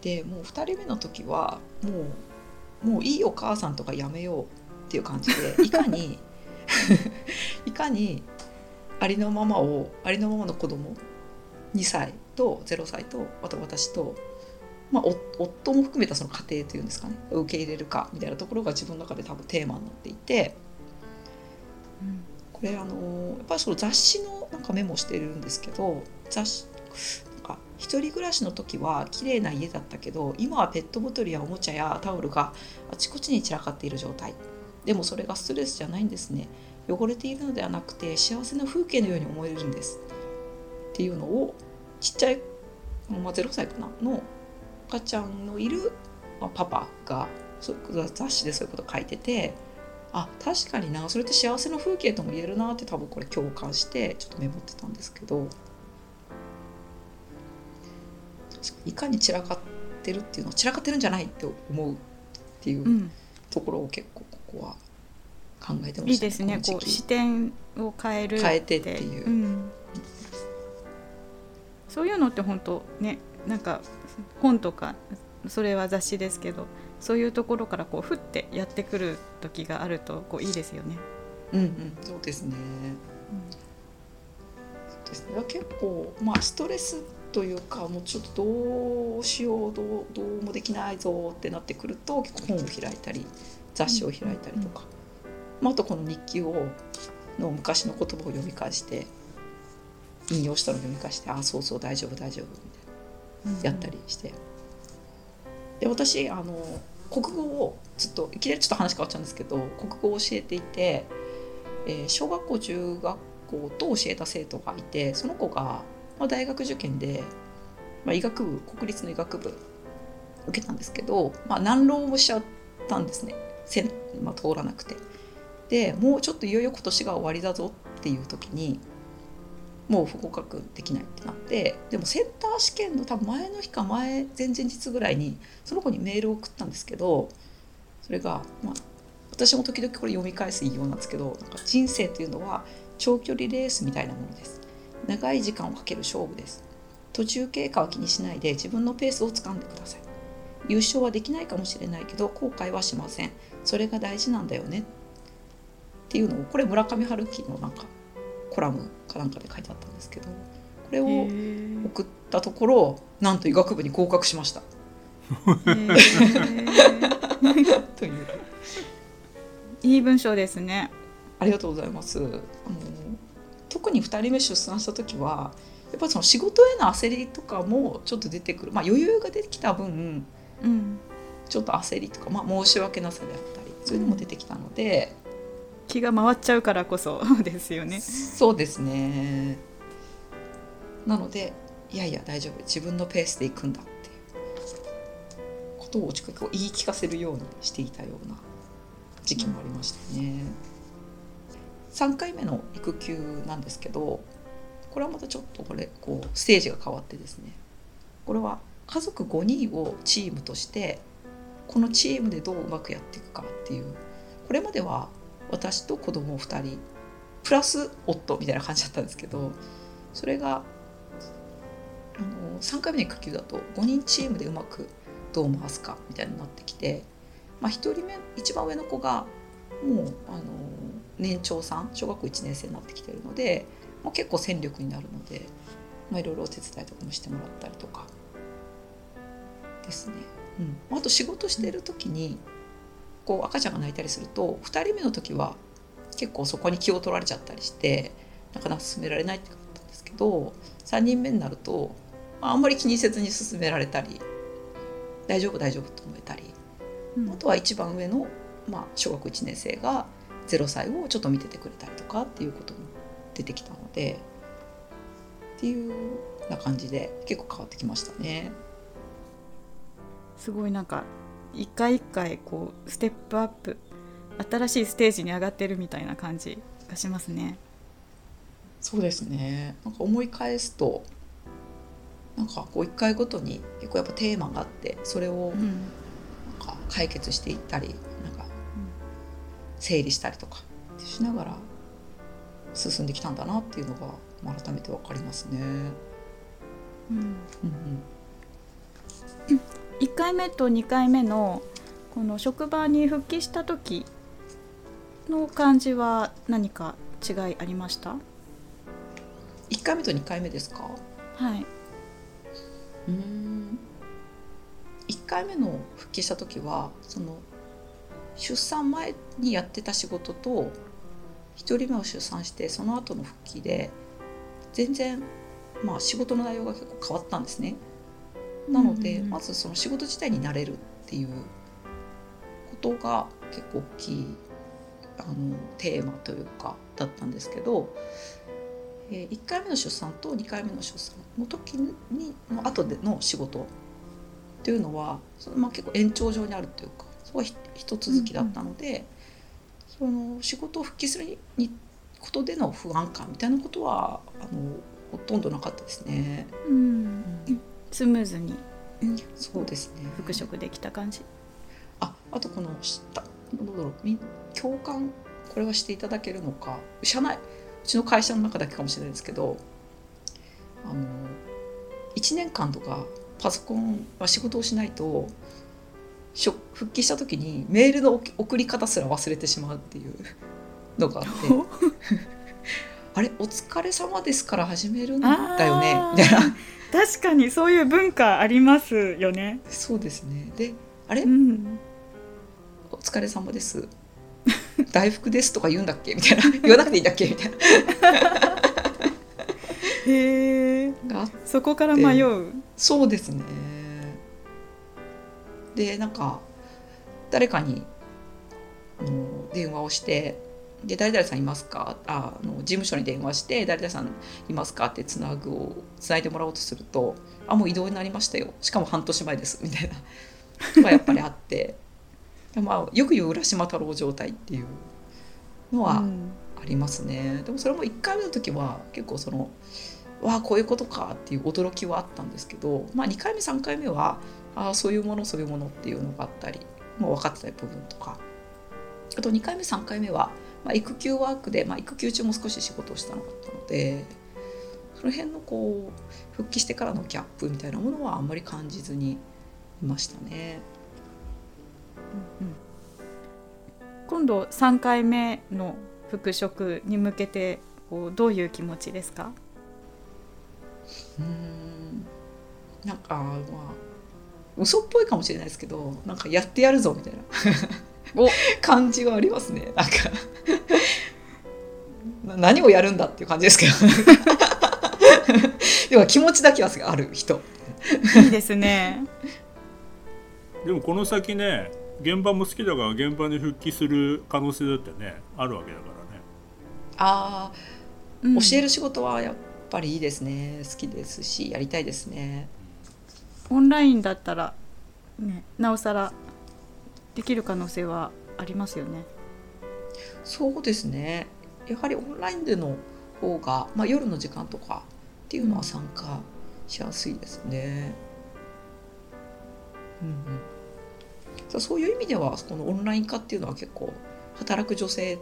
でもう2人目の時はもうもういいお母さんとかやめようっていう感じで いかに いかにありのままをありのままの子供2歳と0歳とあと私と、まあ、夫も含めたその家庭というんですかね受け入れるかみたいなところが自分の中で多分テーマになっていて、うん、これあのやっぱりその雑誌のなんかメモしてるんですけど雑誌か一人暮らしの時は綺麗な家だったけど今はペットボトルやおもちゃやタオルがあちこちに散らかっている状態。でもそれがストレスじゃないんですね。汚れているのではなくて幸せな風景のように思えるんです。っていうのをちっちゃい、まあ、0歳かな？の赤ちゃんのいる、まあ、パパが雑誌でそういうこと書いててあ確かになそれって幸せの風景とも言えるなって多分これ共感してちょっとメモってたんですけど。いかに散らかってるっていうのは散らかってるんじゃないって思うっていうところを結構ここは考えてました、ね、いいですね。こう視点を変える変えてっていう、うん、そういうのって本当ねなんか本とかそれは雑誌ですけどそういうところからこうふってやってくる時があるとこういいですよね。うんうん、そうですね。うん、そうですね。結構まあストレスというかもうちょっとどうしようどうどうもできないぞってなってくると結構本を開いたり雑誌を開いたりとか、うん、まあ、あとこの日記をの昔の言葉を読み返して引用したのを読み返して「ああそうそう大丈夫大丈夫」みたいなやったりして。で私あの国語をずっといきなりちょっと話変わっちゃうんですけど国語を教えていて、えー、小学校中学校と教えた生徒がいてその子が、まあ、大学受験で、まあ、医学部国立の医学部受けたんですけど、まあ、難浪をしちゃったんですねまあ、通らなくて。でもうちょっといよいよ今年が終わりだぞっていう時にもう不合格できないってなってでもセンター試験の多分前の日か前前々日ぐらいにその子にメールを送ったんですけどそれが、まあ、私も時々これ読み返す引用なんですけどなんか人生というのは長距離レースみたいなものです長い時間をかける勝負です。途中経過は気にしないで自分のペースをつかんでください。優勝はできないかもしれないけど後悔はしません。それが大事なんだよね。っていうのをこれ村上春樹のなんかコラムかなんかで書いてあったんですけどこれを送ったところなんと医学部に合格しました。という。いい文章ですね。ありがとうございます。あの特に2人目出産した時はやっぱりその仕事への焦りとかもちょっと出てくる、まあ、余裕が出てきた分、うん、ちょっと焦りとか、まあ、申し訳なさであったりそういうのも出てきたので、気が回っちゃうからこそ ですよね。そうですね。なのでいやいや大丈夫。自分のペースで行くんだっていう。ことを言い聞かせるようにしていたような時期もありましたね。3回目の育休なんですけどこれはまたちょっとこれこうステージが変わってですね。これは家族5人をチームとしてこのチームでどううまくやっていくかっていうこれまでは私と子供2人プラス夫みたいな感じだったんですけどそれがあの3回目の育休だと5人チームでうまくどう回すかみたいになってきて、まあ、1人目一番上の子がもうあの年長さん小学校1年生になってきてるので、まあ、結構戦力になるので、まあ、いろいろお手伝いとかもしてもらったりとか。ですね。うん、あと仕事してる時にこう赤ちゃんが泣いたりすると2人目の時は結構そこに気を取られちゃったりしてなかなか進められないってったんですけど3人目になると、まあ、あんまり気にせずに進められたり大丈夫大丈夫と思えたり、うん、あとは一番上の、まあ、小学1年生が0歳をちょっと見ててくれたりとかっていうことも出てきたのでっていうな感じで結構変わってきましたね。すごいなんか一回一回こうステップアップ新しいステージに上がってるみたいな感じがしますね。そうですねなんか思い返すとなんかこう一回ごとに結構やっぱテーマがあってそれをなんか解決していったり整理したりとかしながら進んできたんだなっていうのが改めて分かりますね。うん、うんうん。1回目と2回目のこの職場に復帰した時の感じは何か違いありました？1回目と2回目ですか？はい。うん。1回目の復帰した時はその出産前にやってた仕事と1人目を出産してその後の復帰で全然まあ仕事の内容が結構変わったんですね。なので、うんうんまずその仕事自体に慣れるっていうことが結構大きいあのテーマというかだったんですけど、え1回目の出産と2回目の出産の時にの後での仕事っていうのはそのまあ結構延長上にあるというかそこはひ一続きだったので、その仕事を復帰するにことでの不安感みたいなことはあのほとんどなかったですね。うん。スムーズに。そうですね。復職できた感じ。ああとこのしたどうだろう。み共感？これはしていただけるのか？社内うちの会社の中だけかもしれないですけどあの1年間とかパソコンは仕事をしないと復帰した時にメールの送送り方すら忘れてしまうっていうのがあって。あれお疲れ様ですから始めるんだよねみたいな。確かにそういう文化ありますよね。そうですね。であれ？うん。お疲れ様です。大福ですとか言うんだっけ？みたいな。言わなくていいんだっけ？みたいへえながあそこから迷う。そうですねでなんか誰かにあの電話をして「で誰々さんいますか?」ああの事務所に電話して「誰々さんいますか?」ってつなぐをつないでもらおうとすると「あもう移動になりましたよ。しかも半年前です」みたいな。のがやっぱりあって。まあよく言う浦島太郎状態っていうのは、うん。ありますね。でもそれも1回目の時は結構そのわあこういうことかっていう驚きはあったんですけど、まあ、2回目3回目はああそういうものそういうものっていうのがあったりもう分かってた部分とか。あと2回目3回目は、まあ、育休ワークで、まあ、育休中も少し仕事をしたのがあったのでその辺のこう復帰してからのギャップみたいなものはあんまり感じずにいましたね。今度3回目の復職に向けてこうどういう気持ちですか？うーん。なんかまあ嘘っぽいかもしれないですけどなんかやってやるぞみたいな。お。感じはありますね。なんか。な何をやるんだっていう感じですけど。でも気持ちだけはある人。いいですね。でもこの先ね現場も好きだから現場に復帰する可能性だってねあるわけだからね。あうん。あ教える仕事はやっぱりいいですね。好きですしやりたいですねオンラインだったら、ね、なおさらできる可能性はありますよねそうですねやはりオンラインでの方が、まあ、夜の時間とかっていうのは参加しやすいですね。うんうんそうそういう意味ではこのオンライン化っていうのは結構働く女性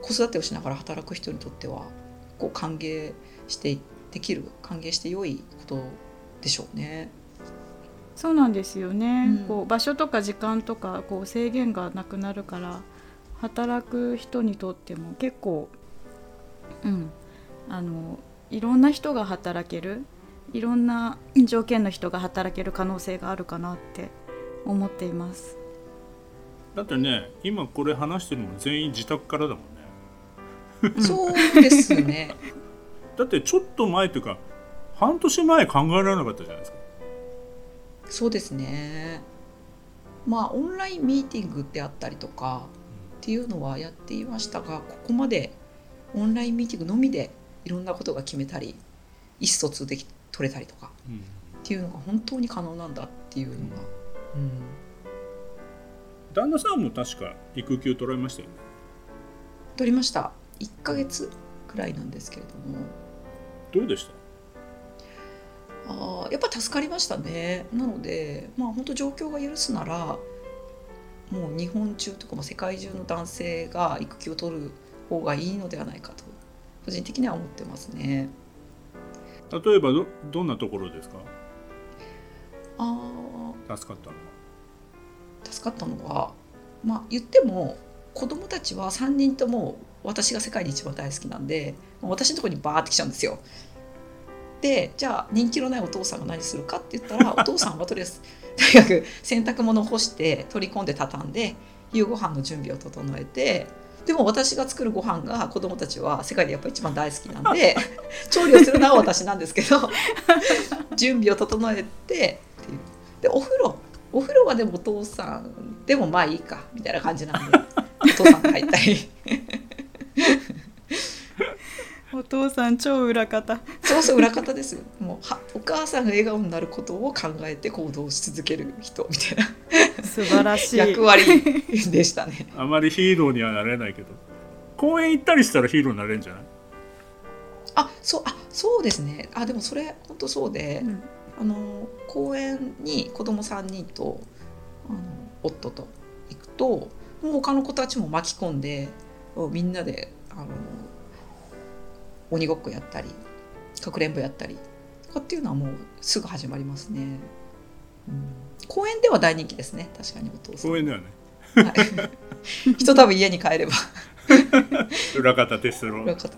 子育てをしながら働く人にとってはこう歓迎してできる歓迎して良いことでしょうね。そうなんですよね、うん。こう場所とか時間とかこう制限がなくなるから働く人にとっても結構うん。あのいろんな人が働けるいろんな条件の人が働ける可能性があるかなって思っています。だってね今これ話してるのも全員自宅からだもんね。そうですね。だってちょっと前というか半年前考えられなかったじゃないですかそうですね。まあオンラインミーティングであったりとかっていうのはやっていましたがここまでオンラインミーティングのみでいろんなことが決めたり意思疎通でき取れたりとかうんっていうのが本当に可能なんだっていうのが、うん、旦那さんも確か育休取られましたよね。取りました。1ヶ月くらいなんですけれども。どうでした？あーやっぱ助かりましたねなのでまあ本当状況が許すならもう日本中とかも世界中の男性が育休を取る方がいいのではないかと個人的には思ってますね。例えばどどんなところですか？あー助かったのは助かったのはまあ言っても子供たちは3人とも私が世界で一番大好きなんで私のところにバーって来ちゃうんですよ。でじゃあ人気のないお父さんが何するかって言ったら お父さんはとりあえずとにかく洗濯物を干して取り込んで畳んで夕ご飯の準備を整えてでも私が作るご飯が子供たちは世界でやっぱ一番大好きなんで 調理をするのは私なんですけど準備を整えてっていう。でお風呂。お風呂はでもお父さんでもまあいいかみたいな感じなんでお父さんが入ったりお父さん超裏方。そうそう裏方です。よもうはお母さんが笑顔になることを考えて行動し続ける人みたいな。素晴らしい。役割でしたね。あまりヒーローにはなれないけど。公園行ったりしたらヒーローになれるんじゃない？あそうあそうですね。あでもそれ本当そうで、うん。あの公園に子供3人とあの夫と行くともう他の子たちも巻き込んでみんなであの鬼ごっこやったりかくれんぼやったりとかっていうのはもうすぐ始まりますね、うん、公園では大人気ですね。確かにお父さん。公園ではね。はい、人多分家に帰れば。裏方テストロ裏方。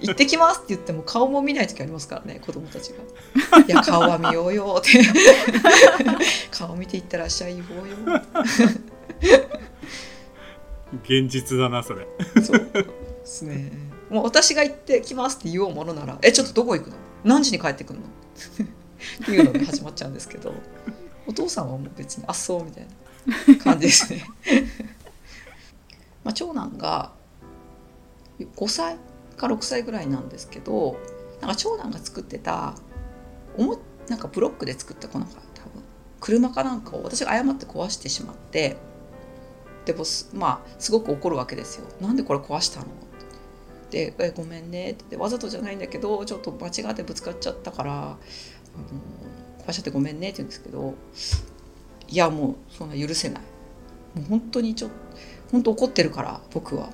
行ってきますって言っても顔も見ない時ありますからね子供たちが「いや顔は見ようよ」って。顔見ていってらっしゃいよよ。現実だなそれ。そうですねもう私が行ってきますって言おうものなら「えちょっとどこ行くの？何時に帰ってくるの?」っていうのが始まっちゃうんですけど お父さんはもう別に「あっそう」みたいな感じですね。まあ、長男が5歳か6歳ぐらいなんですけどなんか長男が作ってたおもなんかブロックで作ったこの多分車かなんかを私が誤って壊してしまってでもすまあすごく怒るわけですよ。なんでこれ壊したの？でえ「ごめんね」って言ってわざとじゃないんだけどちょっと間違ってぶつかっちゃったからあの壊しちゃってごめんねって言うんですけどいやもうそんな許せない。もう本当にちょっと本当怒ってるから僕は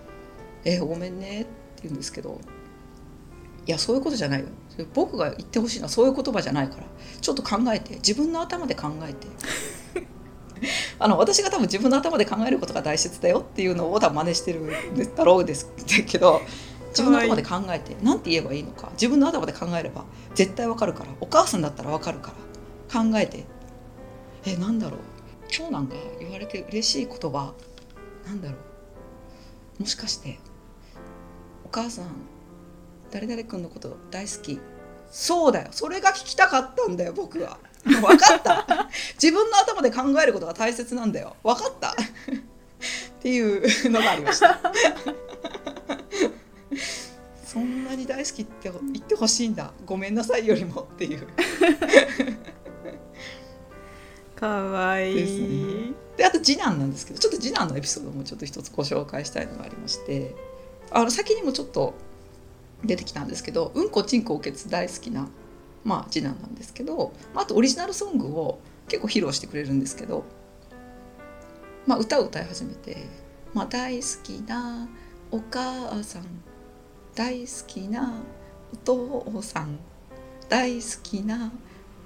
「えごめんね」って言うんですけどいやそういうことじゃないよ。僕が言ってほしいのはそういう言葉じゃないから。ちょっと考えて自分の頭で考えて。あの私が多分自分の頭で考えることが大切だよっていうのを多分真似してるんだろうですけど自分の頭で考えて何て言えばいいのか自分の頭で考えれば絶対わかるからお母さんだったらわかるから考えて。えなんだろう。長男が言われて嬉しい言葉なんだろう。もしかしてお母さん誰々君のこと大好き。そうだよ。それが聞きたかったんだよ僕は 分かった。自分の頭で考えることが大切なんだよ。分かった。っていうのがありました。そんなに大好きって言ってほしいんだ。ごめんなさいよりも。っていう。かわいい、ね。であと次男なんですけどちょっと次男のエピソードもちょっと一つご紹介したいのがありましてあの先にもちょっと出てきたんですけど「うんこちんこおけつ」大好きな、まあ、次男なんですけど、まあ、あとオリジナルソングを結構披露してくれるんですけど、まあ、歌を歌い始めて、まあ、大好きなお母さん大好きなお父さん大好きな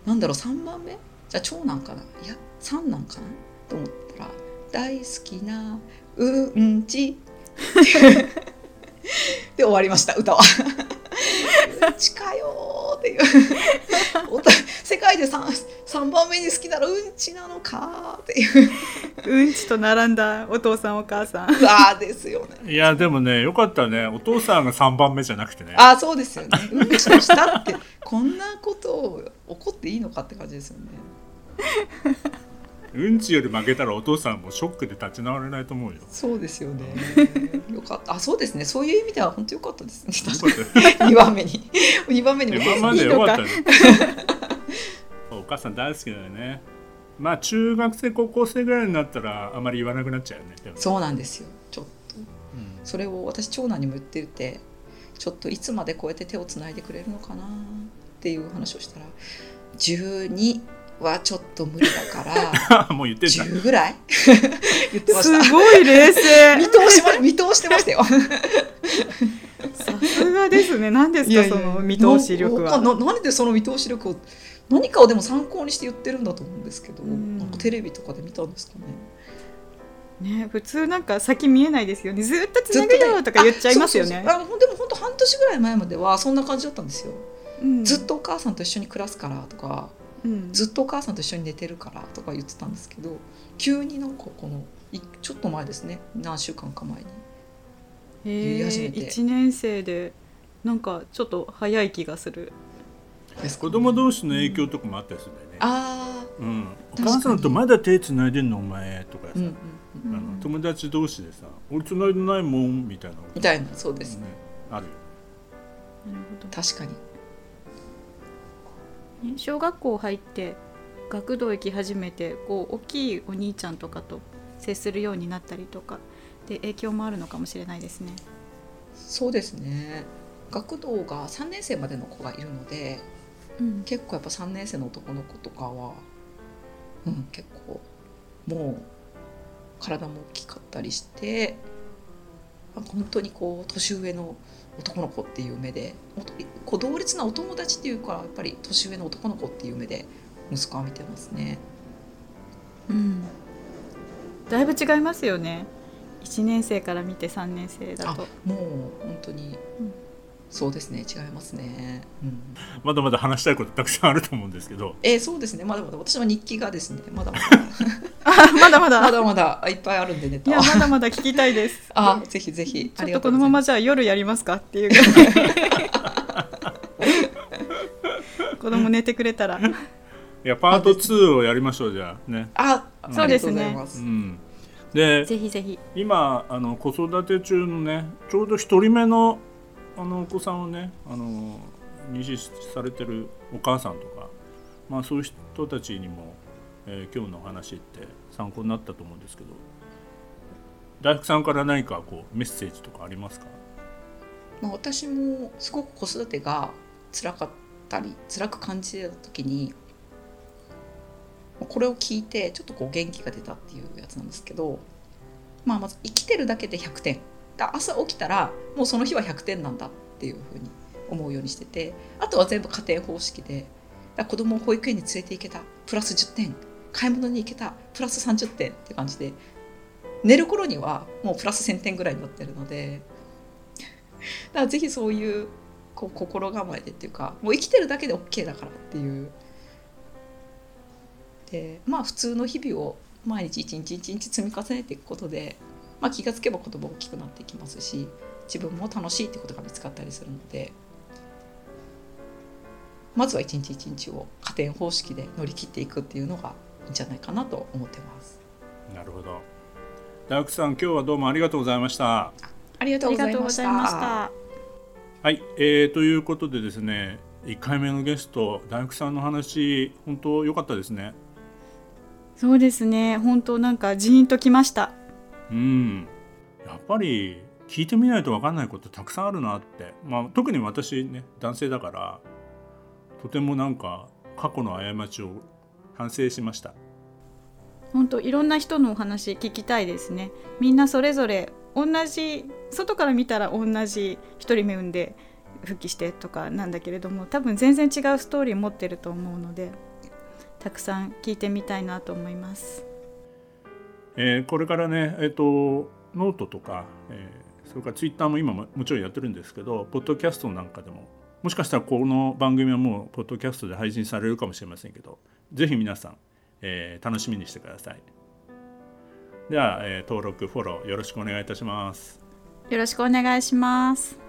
なんだろう3番目？じゃあ長男かな？いや三男かな？と思ったら「大好きなうんち」で終わりました歌は。うんちかよーっていう 世界で 3, 3番目に好きならうんちなのか？ーっていううんちと並んだお父さんお母さんうわーですよね。いやでもねよかったねお父さんが3番目じゃなくてねあーそうですよね。うんちをしたってこんなことを怒っていいのかって感じですよね。うんちより負けたらお父さんもショックで立ち直れないと思うよそうですよね。よかった。あ、そうですね。そういう意味では本当良かったですね。よかったよ二番目に。二番目にも今までよかったねお母さん大好きだよねまあ中学生高校生ぐらいになったらあまり言わなくなっちゃうよねそうなんですよ。ちょっとうんそれを私長男にも言ってて、ちょっといつまでこうやって手をつないでくれるのかなっていう話をしたら、12はちょっと無理だから。もう言ってんだ10ぐらい？言ってました。すごい冷静。見通しま 見通してましたよ。さすがですね。何ですかその見通し力は。なななんでその見通し力を何かをでも参考にして言ってるんだと思うんですけど、うん。なんかテレビとかで見たんですかね。ね普通なんか先見えないですよね。ずっとつなぐよとか言っちゃいますよね。あそうそうそう。あでも本当半年ぐらい前まではそんな感じだったんですよ、うん。ずっとお母さんと一緒に暮らすからとかうん。ずっとお母さんと一緒に寝てるからとか言ってたんですけど急になんかこのいちょっと前ですね。何週間か前に。へ言い始めて。え1年生でなんかちょっと早い気がする。ですか子供同士の影響とかもあったりするんだよね、ああうん、お母さんとまだ手つないでんのお前とかさ、うんうんうんあの友達同士でさ「俺つないでないもん」みたいなのみたいなそうですね。ねあるよ。なるほ確かに小学校入って学童行き始めてこう大きいお兄ちゃんとかと接するようになったりとかで影響もあるのかもしれないですね。そうですね。学童が3年生までの子がいるのでうん。結構やっぱ3年生の男の子とかは、うん、結構もう体も大きかったりしてあ本当にこう年上の男の子っていう目でこう同列なお友達っていうかやっぱり年上の男の子っていう目で息子は見てますね。うん。だいぶ違いますよね。1年生から見て3年生だあともう本当に、うんそうですね。違いますね。うん。まだまだ話したいことたくさんあると思うんですけど。えーそうですね。まだまだ。私の日記がですね。まだまだ。あ まだまだ。まだまだ。いっぱいあるんでネタ。いやまだまだ聞きたいです。あぜひぜひ。ちょっとこのままじゃあ夜やりますかっていう。子供寝てくれたら。いやパート2をやりましょうじゃあ。ね。あそうですね。うん。でぜひぜひ。今あの子育て中のねちょうど一人目のあのお子さんをねあの妊娠されてるお母さんとか、まあ、そういう人たちにも、えー今日の話って参考になったと思うんですけど大福さんから何かこうメッセージとかありますか？まあ、私もすごく子育てが辛かったり辛く感じてた時にこれを聞いてちょっとこう元気が出たっていうやつなんですけど、まあ、まず生きてるだけで100点。だ朝起きたらもうその日は100点なんだっていうふうに思うようにしててあとは全部家庭方式でだ子供を保育園に連れて行けた。プラス10点。買い物に行けたプラス30点って感じで寝る頃にはもうプラス1000点ぐらいになってるのでだからぜひそういうこう心構えでっていうかもう生きてるだけで OK だからっていう。でまあ普通の日々を毎日一日一日積み重ねていくことで、まあ、気がつけば子供大きくなっていきますし自分も楽しいってことが見つかったりするのでまずは一日一日を加点方式で乗り切っていくっていうのがんじゃないかなと思ってます。なるほど。大福さん今日はどうもありがとうございました。ありがとうございました。ございましたはい、えー、ということでですね1回目のゲスト大福さんの話本当良かったですね。そうですね。本当なんかジーンときました。うん。やっぱり聞いてみないと分かんないことたくさんあるなって、まあ、特に私ね男性だからとてもなんか過去の過ちを反省しました。本当いろんな人のお話聞きたいですね。みんなそれぞれ同じ外から見たら同じ一人目産んで復帰してとかなんだけれども多分全然違うストーリー持ってると思うのでたくさん聞いてみたいなと思います。えーこれからね、えー、とノートとか、えーそれからツイッターも今ももちろんやってるんですけどポッドキャストなんかでももしかしたらこの番組はもうポッドキャストで配信されるかもしれませんけどぜひ皆さん、えー楽しみにしてください。では、えー登録フォローよろしくお願いいたします。よろしくお願いします。